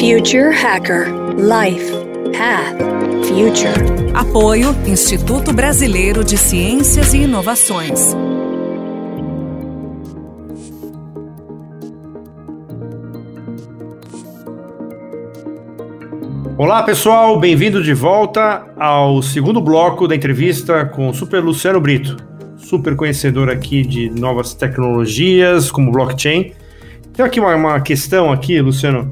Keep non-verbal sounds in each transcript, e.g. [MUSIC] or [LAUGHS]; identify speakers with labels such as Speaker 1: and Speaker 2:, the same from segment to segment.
Speaker 1: Future Hacker Life Path Future.
Speaker 2: Apoio Instituto Brasileiro de Ciências e Inovações.
Speaker 3: Olá pessoal, bem-vindo de volta ao segundo bloco da entrevista com o Super Luciano Brito, super conhecedor aqui de novas tecnologias como blockchain. Tem aqui uma, uma questão aqui, Luciano,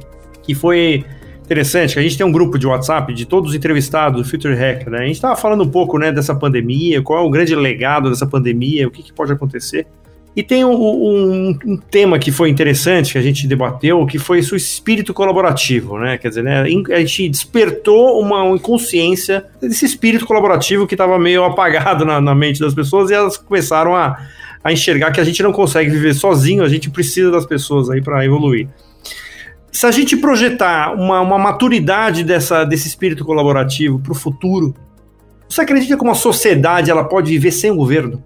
Speaker 3: que foi interessante, a gente tem um grupo de WhatsApp de todos os entrevistados do Future Hacker, né? A gente estava falando um pouco né, dessa pandemia, qual é o grande legado dessa pandemia, o que, que pode acontecer. E tem um, um, um, tema que foi interessante, que a gente debateu, que foi o espírito colaborativo, né? Quer dizer, né, a gente despertou uma inconsciência desse espírito colaborativo que estava meio apagado na, na, mente das pessoas e elas começaram a, a enxergar que a gente não consegue viver sozinho, a gente precisa das pessoas aí para evoluir. Se a gente projetar uma, uma maturidade dessa, desse espírito colaborativo para o futuro, você acredita que uma sociedade ela pode viver sem o governo?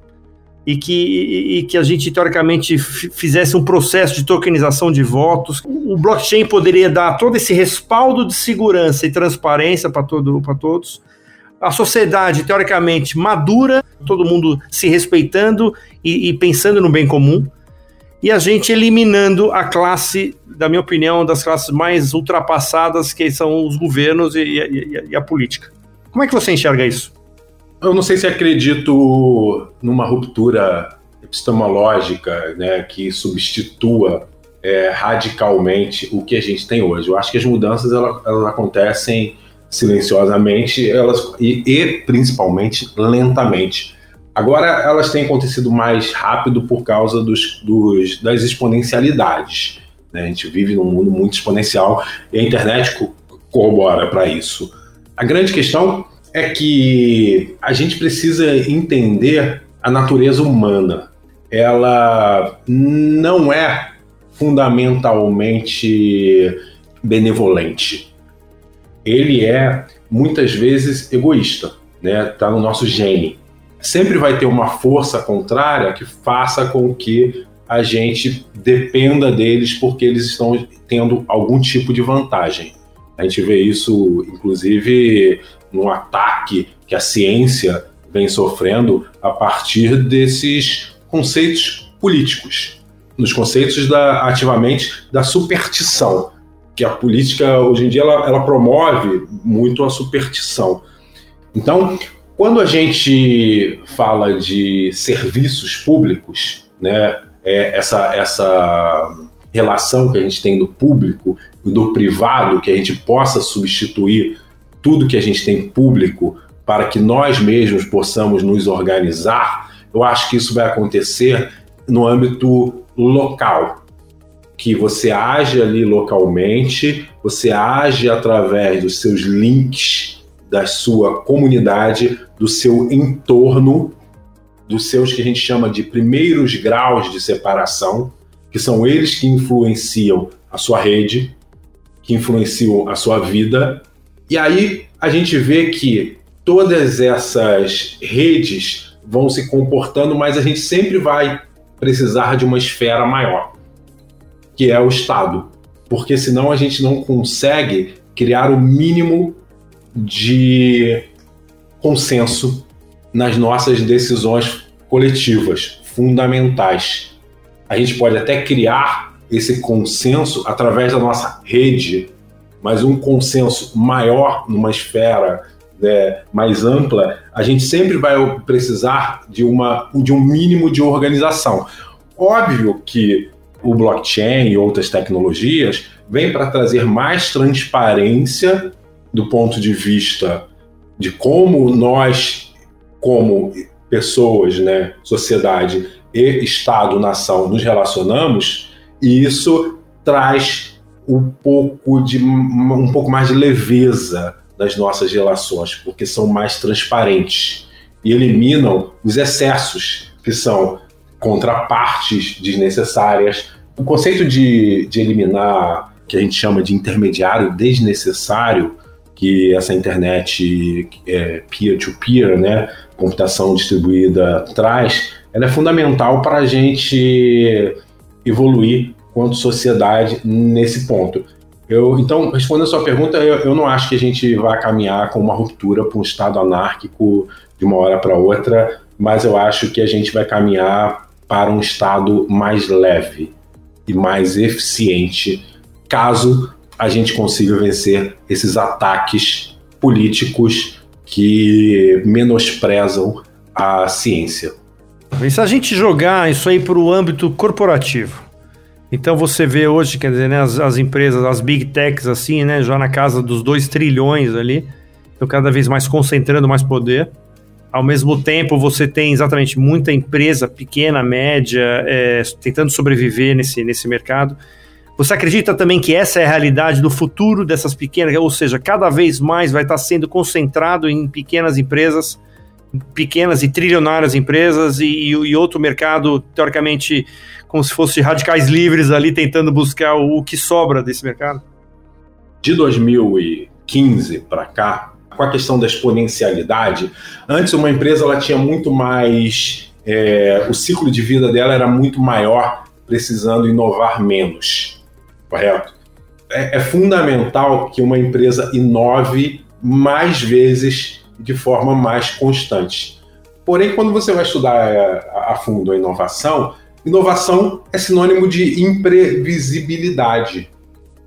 Speaker 3: e que, e que a gente, teoricamente, fizesse um processo de tokenização de votos. O blockchain poderia dar todo esse respaldo de segurança e transparência para todo, todos. A sociedade, teoricamente, madura, todo mundo se respeitando e, e pensando no bem comum. E a gente eliminando a classe, da minha opinião, das classes mais ultrapassadas, que são os governos e, e, e a política. Como é que você enxerga isso?
Speaker 4: Eu não sei se acredito numa ruptura epistemológica né, que substitua é, radicalmente o que a gente tem hoje. Eu acho que as mudanças elas, elas acontecem silenciosamente elas, e, e, principalmente lentamente. Agora elas têm acontecido mais rápido por causa dos, dos, das exponencialidades. Né? A gente vive num mundo muito exponencial e a internet corrobora para isso. A grande questão é que a gente precisa entender a natureza humana. Ela não é fundamentalmente benevolente. Ele é muitas vezes egoísta, né? Tá no nosso gene. Sempre vai ter uma força contrária que faça com que a gente dependa deles porque eles estão tendo algum tipo de vantagem. A gente vê isso, inclusive, no ataque que a ciência vem sofrendo a partir desses conceitos políticos, nos conceitos da, ativamente da superstição, que a política hoje em dia ela, ela promove muito a superstição. Então, quando a gente fala de serviços públicos, né, é essa, essa relação que a gente tem do público e do privado, que a gente possa substituir tudo que a gente tem público para que nós mesmos possamos nos organizar, eu acho que isso vai acontecer no âmbito local. Que você age ali localmente, você age através dos seus links, da sua comunidade, do seu entorno, dos seus que a gente chama de primeiros graus de separação, que são eles que influenciam a sua rede, que influenciam a sua vida. E aí a gente vê que todas essas redes vão se comportando, mas a gente sempre vai precisar de uma esfera maior, que é o Estado, porque senão a gente não consegue criar o mínimo de consenso nas nossas decisões coletivas fundamentais a gente pode até criar esse consenso através da nossa rede, mas um consenso maior numa esfera né, mais ampla, a gente sempre vai precisar de, uma, de um mínimo de organização. Óbvio que o blockchain e outras tecnologias vêm para trazer mais transparência do ponto de vista de como nós, como pessoas, né, sociedade, e Estado-nação nos relacionamos, e isso traz um pouco, de, um pouco mais de leveza das nossas relações, porque são mais transparentes e eliminam os excessos, que são contrapartes desnecessárias. O conceito de, de eliminar, que a gente chama de intermediário desnecessário, que essa internet é, peer-to-peer, -peer, né, computação distribuída, traz, ela é fundamental para a gente evoluir quanto sociedade nesse ponto. Eu, então, respondendo a sua pergunta, eu, eu não acho que a gente vai caminhar com uma ruptura para um Estado anárquico de uma hora para outra, mas eu acho que a gente vai caminhar para um Estado mais leve e mais eficiente, caso a gente consiga vencer esses ataques políticos que menosprezam a ciência.
Speaker 3: E se a gente jogar isso aí para o âmbito corporativo? Então você vê hoje, quer dizer, né, as, as, empresas, as big techs, assim, né, já na casa dos 2 trilhões ali, então cada vez mais concentrando mais poder. Ao mesmo tempo, você tem exatamente muita empresa pequena, média, é, tentando sobreviver nesse, nesse mercado. Você acredita também que essa é a realidade do futuro dessas pequenas, ou seja, cada vez mais vai estar sendo concentrado em pequenas empresas, pequenas e trilionárias empresas e, e outro mercado, teoricamente, como se fosse radicais livres ali tentando buscar o, o que sobra desse mercado?
Speaker 4: De 2015 para cá, com a questão da exponencialidade, antes uma empresa ela tinha muito mais. É, o ciclo de vida dela era muito maior, precisando inovar menos. Correto? É, é fundamental que uma empresa inove mais vezes de forma mais constante. Porém, quando você vai estudar é, a fundo a inovação, inovação é sinônimo de imprevisibilidade.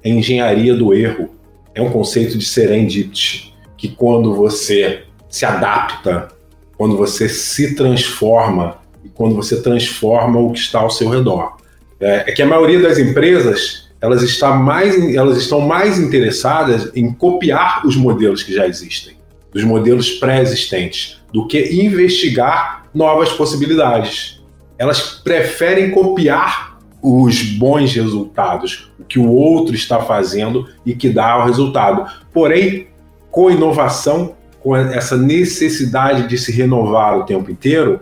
Speaker 4: É engenharia do erro. É um conceito de serendipity que quando você se adapta, quando você se transforma e quando você transforma o que está ao seu redor. É, é que a maioria das empresas elas, está mais, elas estão mais interessadas em copiar os modelos que já existem, os modelos pré-existentes, do que investigar novas possibilidades. Elas preferem copiar os bons resultados, o que o outro está fazendo e que dá o resultado. Porém, com inovação, com essa necessidade de se renovar o tempo inteiro,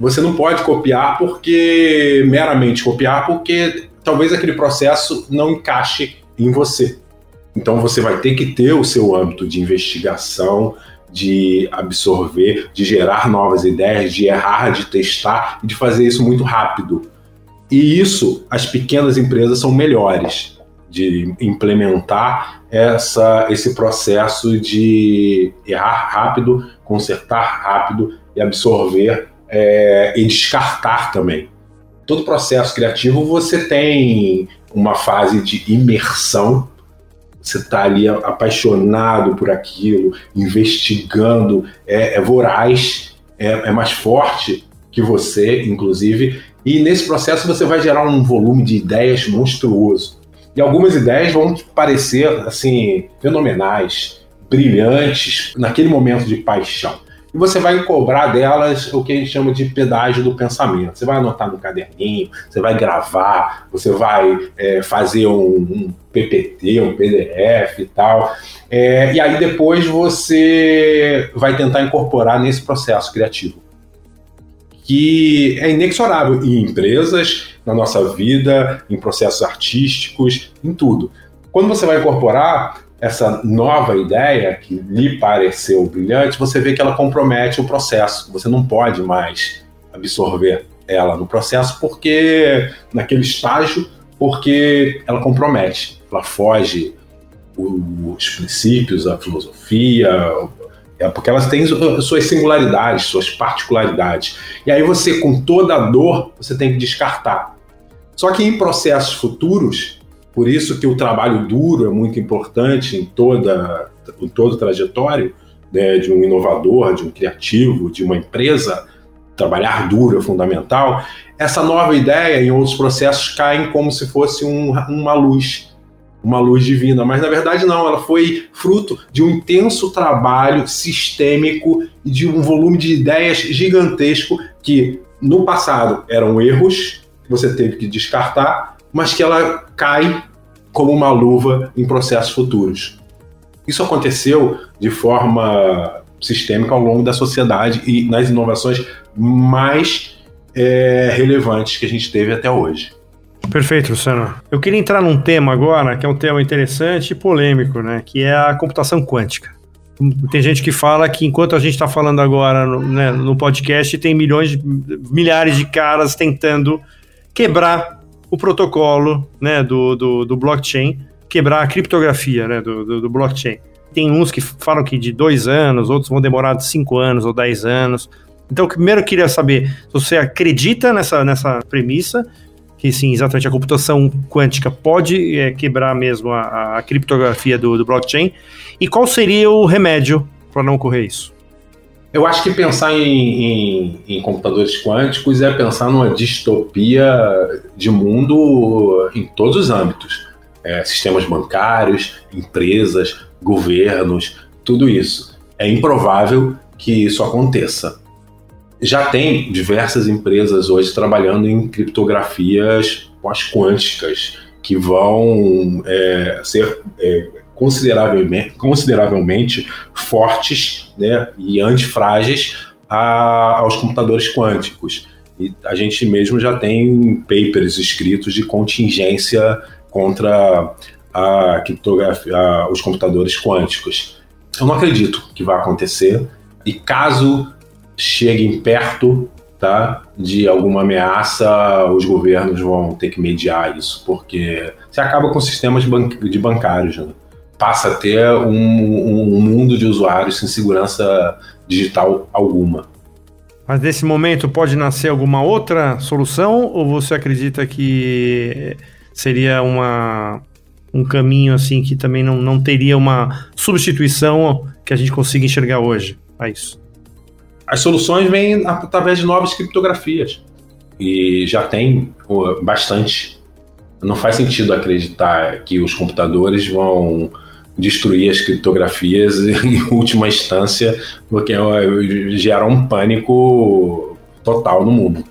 Speaker 4: você não pode copiar porque meramente copiar porque talvez aquele processo não encaixe em você. Então você vai ter que ter o seu âmbito de investigação, de absorver, de gerar novas ideias, de errar, de testar e de fazer isso muito rápido. E isso as pequenas empresas são melhores de implementar essa, esse processo de errar rápido, consertar rápido e absorver é, e descartar também. Todo processo criativo você tem uma fase de imersão, você está ali apaixonado por aquilo, investigando, é, é voraz, é, é mais forte que você, inclusive, e nesse processo você vai gerar um volume de ideias monstruoso. E algumas ideias vão parecer assim fenomenais, brilhantes naquele momento de paixão. E você vai cobrar delas o que a gente chama de pedágio do pensamento. Você vai anotar no caderninho, você vai gravar, você vai é, fazer um, um, PPT, um PDF e tal. É, e aí depois você vai tentar incorporar nesse processo criativo que é inexorável em empresas, na nossa vida, em processos artísticos, em tudo. Quando você vai incorporar essa nova ideia que lhe pareceu brilhante, você vê que ela compromete o processo. Você não pode mais absorver ela no processo porque naquele estágio, porque ela compromete, ela foge os princípios, a filosofia, é porque elas têm suas singularidades, suas particularidades. E aí você, com toda a dor, você tem que descartar. Só que em processos futuros, por isso que o trabalho duro é muito importante em toda em todo o trajetório né, de um inovador, de um criativo, de uma empresa, trabalhar duro é fundamental. Essa nova ideia em outros processos caem como se fosse um, uma luz uma luz divina, mas na verdade não, ela foi fruto de um intenso trabalho sistêmico e de um volume de ideias gigantesco que no passado eram erros que você teve que descartar, mas que ela cai como uma luva em processos futuros. Isso aconteceu de forma sistêmica ao longo da sociedade e nas inovações mais é, relevantes que a gente teve até hoje.
Speaker 3: Perfeito, Luciano. Eu queria entrar num tema agora, que é um tema interessante e polêmico, né? Que é a computação quântica. Tem gente que fala que enquanto a gente está falando agora no, né, no podcast, tem milhões, milhares de caras tentando quebrar o protocolo né, do, do, do blockchain quebrar a criptografia né, do, do, do blockchain. Tem uns que falam que de dois anos, outros vão demorar de cinco anos ou dez anos. Então, primeiro eu queria saber se você acredita nessa, nessa premissa, que sim, exatamente a computação quântica pode é, quebrar mesmo a, a criptografia do, do, blockchain, e qual seria o remédio para não ocorrer isso?
Speaker 4: Eu acho que pensar em, em, em, computadores quânticos é pensar numa distopia de mundo em todos os âmbitos. É, sistemas bancários, empresas, governos, tudo isso. É improvável que isso aconteça já tem diversas empresas hoje trabalhando em criptografias pós-quânticas que vão é, ser é, consideravelmente, consideravelmente fortes né, e antifrágeis a, aos computadores quânticos. E a gente mesmo já tem papers escritos de contingência contra a criptografia, a, os computadores quânticos. Eu não acredito que vai acontecer. E caso cheguem perto tá, de alguma ameaça, os governos vão ter que mediar isso, porque você acaba com sistemas de bancários. Né? Passa a ter um, um mundo de usuários sem segurança digital alguma.
Speaker 3: Mas nesse momento pode nascer alguma outra solução ou você acredita que seria uma, um caminho assim que também não, não teria uma substituição que a gente consiga enxergar hoje a isso?
Speaker 4: As soluções vêm através de novas criptografias. E já tem bastante. Não faz sentido acreditar que os computadores vão destruir as criptografias [LAUGHS] em última instância, porque gera um pânico total no mundo.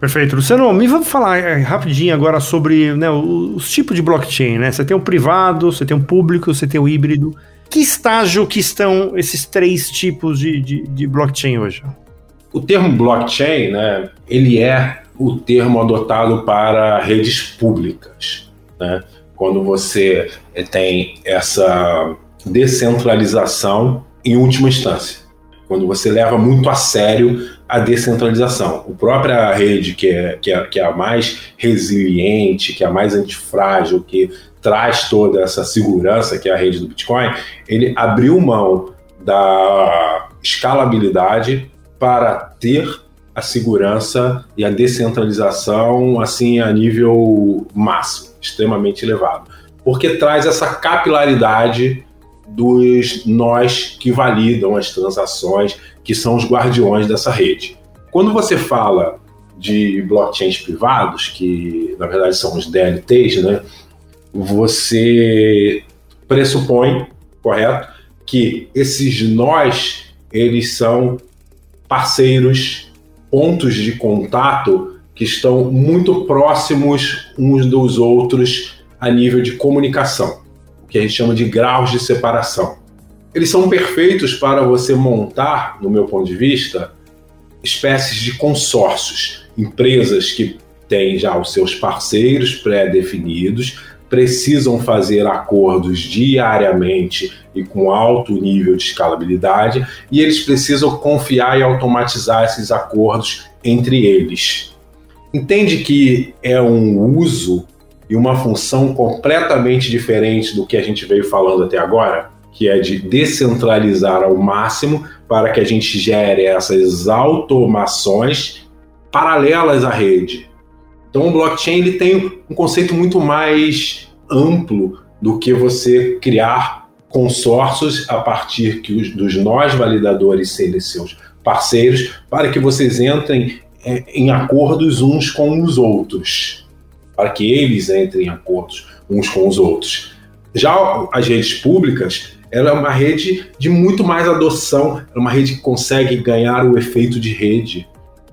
Speaker 3: Perfeito. Luciano, me vamos falar é, rapidinho agora sobre né, os, os tipos de blockchain, né? Você tem o privado, você tem o público, você tem o híbrido que estágio que estão esses três tipos de, de, de blockchain hoje?
Speaker 4: O termo blockchain, né, ele é o termo adotado para redes públicas, né? Quando você tem essa descentralização em última instância, quando você leva muito a sério a descentralização. A própria rede que é, que é, que é a mais resiliente, que é a mais antifrágil, que traz toda essa segurança, que é a rede do Bitcoin, ele abriu mão da escalabilidade para ter a segurança e a descentralização assim a nível máximo, extremamente elevado, porque traz essa capilaridade dos nós que validam as transações, que são os guardiões dessa rede. Quando você fala de blockchains privados, que na verdade são os DLTs, né? Você pressupõe, correto, que esses nós eles são parceiros, pontos de contato que estão muito próximos uns dos outros a nível de comunicação que a gente chama de graus de separação. Eles são perfeitos para você montar, no meu ponto de vista, espécies de consórcios, empresas que têm já os seus parceiros pré-definidos, precisam fazer acordos diariamente e com alto nível de escalabilidade, e eles precisam confiar e automatizar esses acordos entre eles. Entende que é um uso e uma função completamente diferente do que a gente veio falando até agora, que é de descentralizar ao máximo para que a gente gere essas automações paralelas à rede. Então o blockchain ele tem um conceito muito mais amplo do que você criar consórcios a partir que dos nós validadores serem seus parceiros para que vocês entrem em acordos uns com os outros para que eles entrem em acordos uns com os outros. Já as redes públicas, ela é uma rede de muito mais adoção, é uma rede que consegue ganhar o efeito de rede.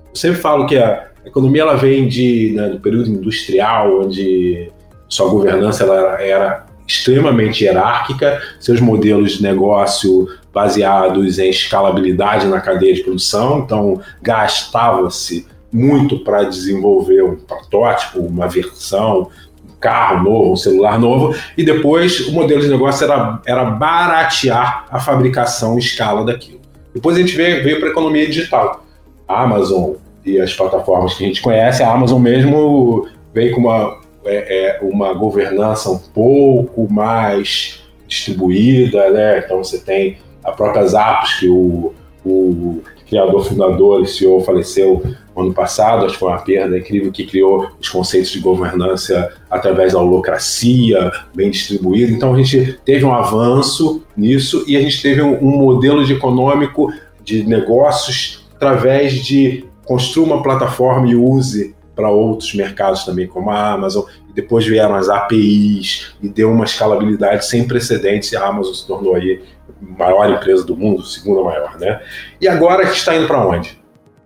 Speaker 4: Eu sempre falo que a economia ela vem de, né, do período industrial, onde sua governança ela era extremamente hierárquica, seus modelos de negócio baseados em escalabilidade na cadeia de produção, então gastava-se muito para desenvolver um protótipo, uma versão, um carro novo, um celular novo, e depois o modelo de negócio era, era baratear a fabricação em escala daquilo. Depois a gente veio, veio para a economia digital. A Amazon e as plataformas que a gente conhece, a Amazon mesmo veio com uma é, é uma governança um pouco mais distribuída, né? Então você tem a própria Zappos, que o, o criador, fundador e CEO faleceu ano passado, acho que foi uma perda incrível, que criou os conceitos de governança através da holocracia, bem distribuída. Então a gente teve um avanço nisso e a gente teve um, um modelo de econômico de negócios através de construir uma plataforma e use para outros mercados também, como a Amazon, e depois vieram as APIs e deu uma escalabilidade sem precedentes e a Amazon se tornou aí a maior empresa do mundo, segunda maior, né? E agora está indo para onde?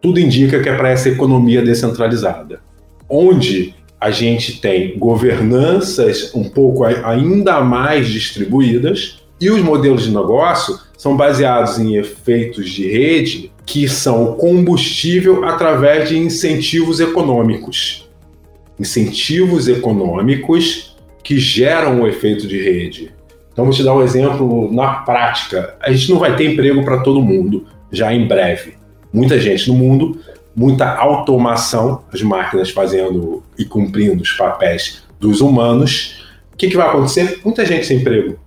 Speaker 4: Tudo indica que é para essa economia descentralizada, onde a gente tem governanças um pouco ainda mais distribuídas e os modelos de negócio são baseados em efeitos de rede que são combustível através de incentivos econômicos. Incentivos econômicos que geram o efeito de rede. Então, vou te dar um exemplo na prática. A gente não vai ter emprego para todo mundo já em breve. Muita gente no mundo, muita automação, as máquinas fazendo e cumprindo os papéis dos humanos. O que, que vai acontecer? Muita gente sem emprego.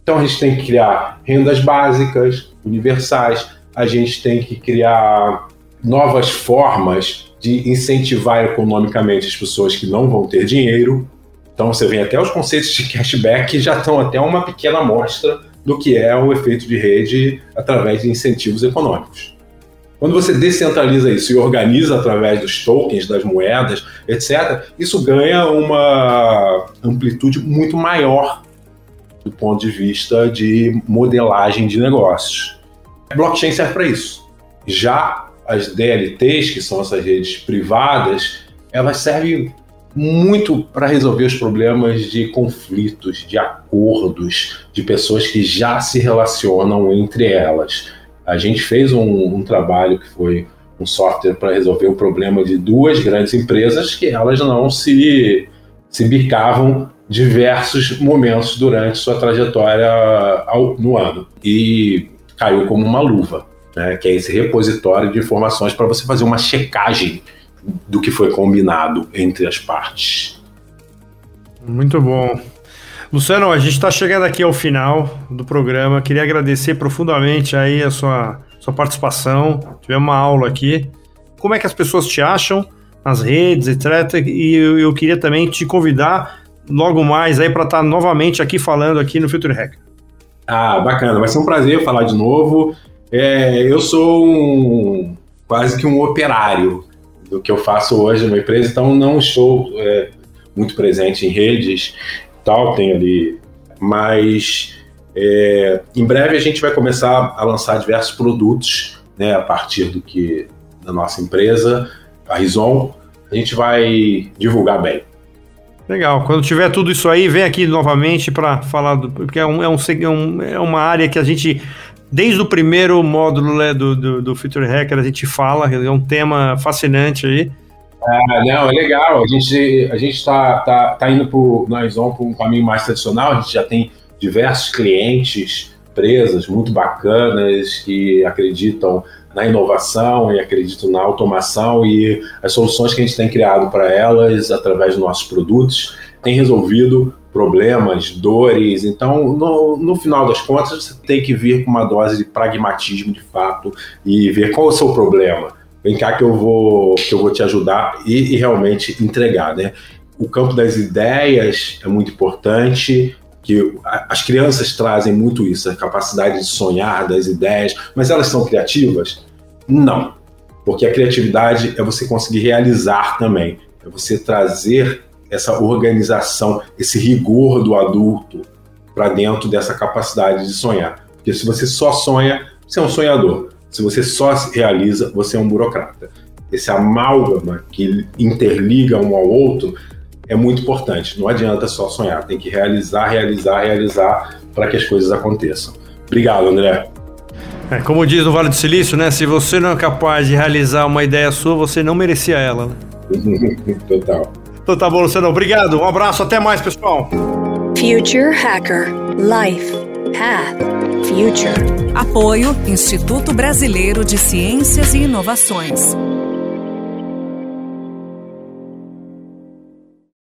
Speaker 4: Então, a gente tem que criar rendas básicas, universais, a gente tem que criar novas formas de incentivar economicamente as pessoas que não vão ter dinheiro. Então você vê até os conceitos de cashback já estão até uma pequena amostra do que é o efeito de rede através de incentivos econômicos. Quando você descentraliza isso e organiza através dos tokens, das moedas, etc., isso ganha uma amplitude muito maior do ponto de vista de modelagem de negócios. Blockchain serve para isso. Já as DLTs, que são essas redes privadas, elas servem muito para resolver os problemas de conflitos, de acordos, de pessoas que já se relacionam entre elas. A gente fez um, um trabalho que foi um software para resolver o problema de duas grandes empresas que elas não se, se bicavam diversos momentos durante sua trajetória ao, no ano. E caiu como uma luva, né, que é esse repositório de informações para você fazer uma checagem do que foi combinado entre as partes.
Speaker 3: Muito bom. Luciano, a gente está chegando aqui ao final do programa. Queria agradecer profundamente aí a sua, sua participação. Tivemos uma aula aqui. Como é que as pessoas te acham nas redes, etc. E eu, eu queria também te convidar logo mais aí para estar tá novamente aqui falando aqui no Future Hacker.
Speaker 4: Ah, bacana. Vai ser um prazer falar de novo. É, eu sou um, quase que um operário do que eu faço hoje numa empresa, então não estou é, muito presente em redes, tal, tenho ali, mas é, em breve a gente vai começar a lançar diversos produtos, né, a partir do que da nossa empresa, a Rison, a gente vai divulgar bem.
Speaker 3: Legal. Quando tiver tudo isso aí, vem aqui novamente para falar do. Porque é, um, é, um, é uma área que a gente. Desde o primeiro módulo né, do, do, do Future Hacker, a gente fala, é um tema fascinante aí.
Speaker 4: Ah, não, é legal. A gente a gente está tá, tá indo por, nós vamos por um caminho mais tradicional. A gente já tem diversos clientes, empresas muito bacanas que acreditam na inovação e acredito na automação e as soluções que a gente tem criado para elas através dos nossos produtos tem resolvido problemas, dores. Então, no, no final das contas, você tem que vir com uma dose de pragmatismo de fato e ver qual é o seu problema. Vem cá que eu vou, que eu vou te ajudar e, e realmente entregar, né? O campo das ideias é muito importante, que as crianças trazem muito isso, a capacidade de sonhar, das ideias, mas elas são criativas? Não, porque a criatividade é você conseguir realizar também, é você trazer essa organização, esse rigor do adulto para dentro dessa capacidade de sonhar. Porque se você só sonha, você é um sonhador. Se você só realiza, você é um burocrata. Esse amálgama que interliga um ao outro é muito importante. Não adianta só sonhar, tem que realizar, realizar, realizar para que as coisas aconteçam. Obrigado, André.
Speaker 3: É, como diz no Vale do Silício, né? Se você não é capaz de realizar uma ideia sua, você não merecia ela. Né? [LAUGHS]
Speaker 4: Total.
Speaker 3: Então tá bom, Luciano. Obrigado. Um abraço. Até mais, pessoal.
Speaker 1: Future Hacker. Life. Path. Future.
Speaker 2: Apoio Instituto Brasileiro de Ciências e Inovações.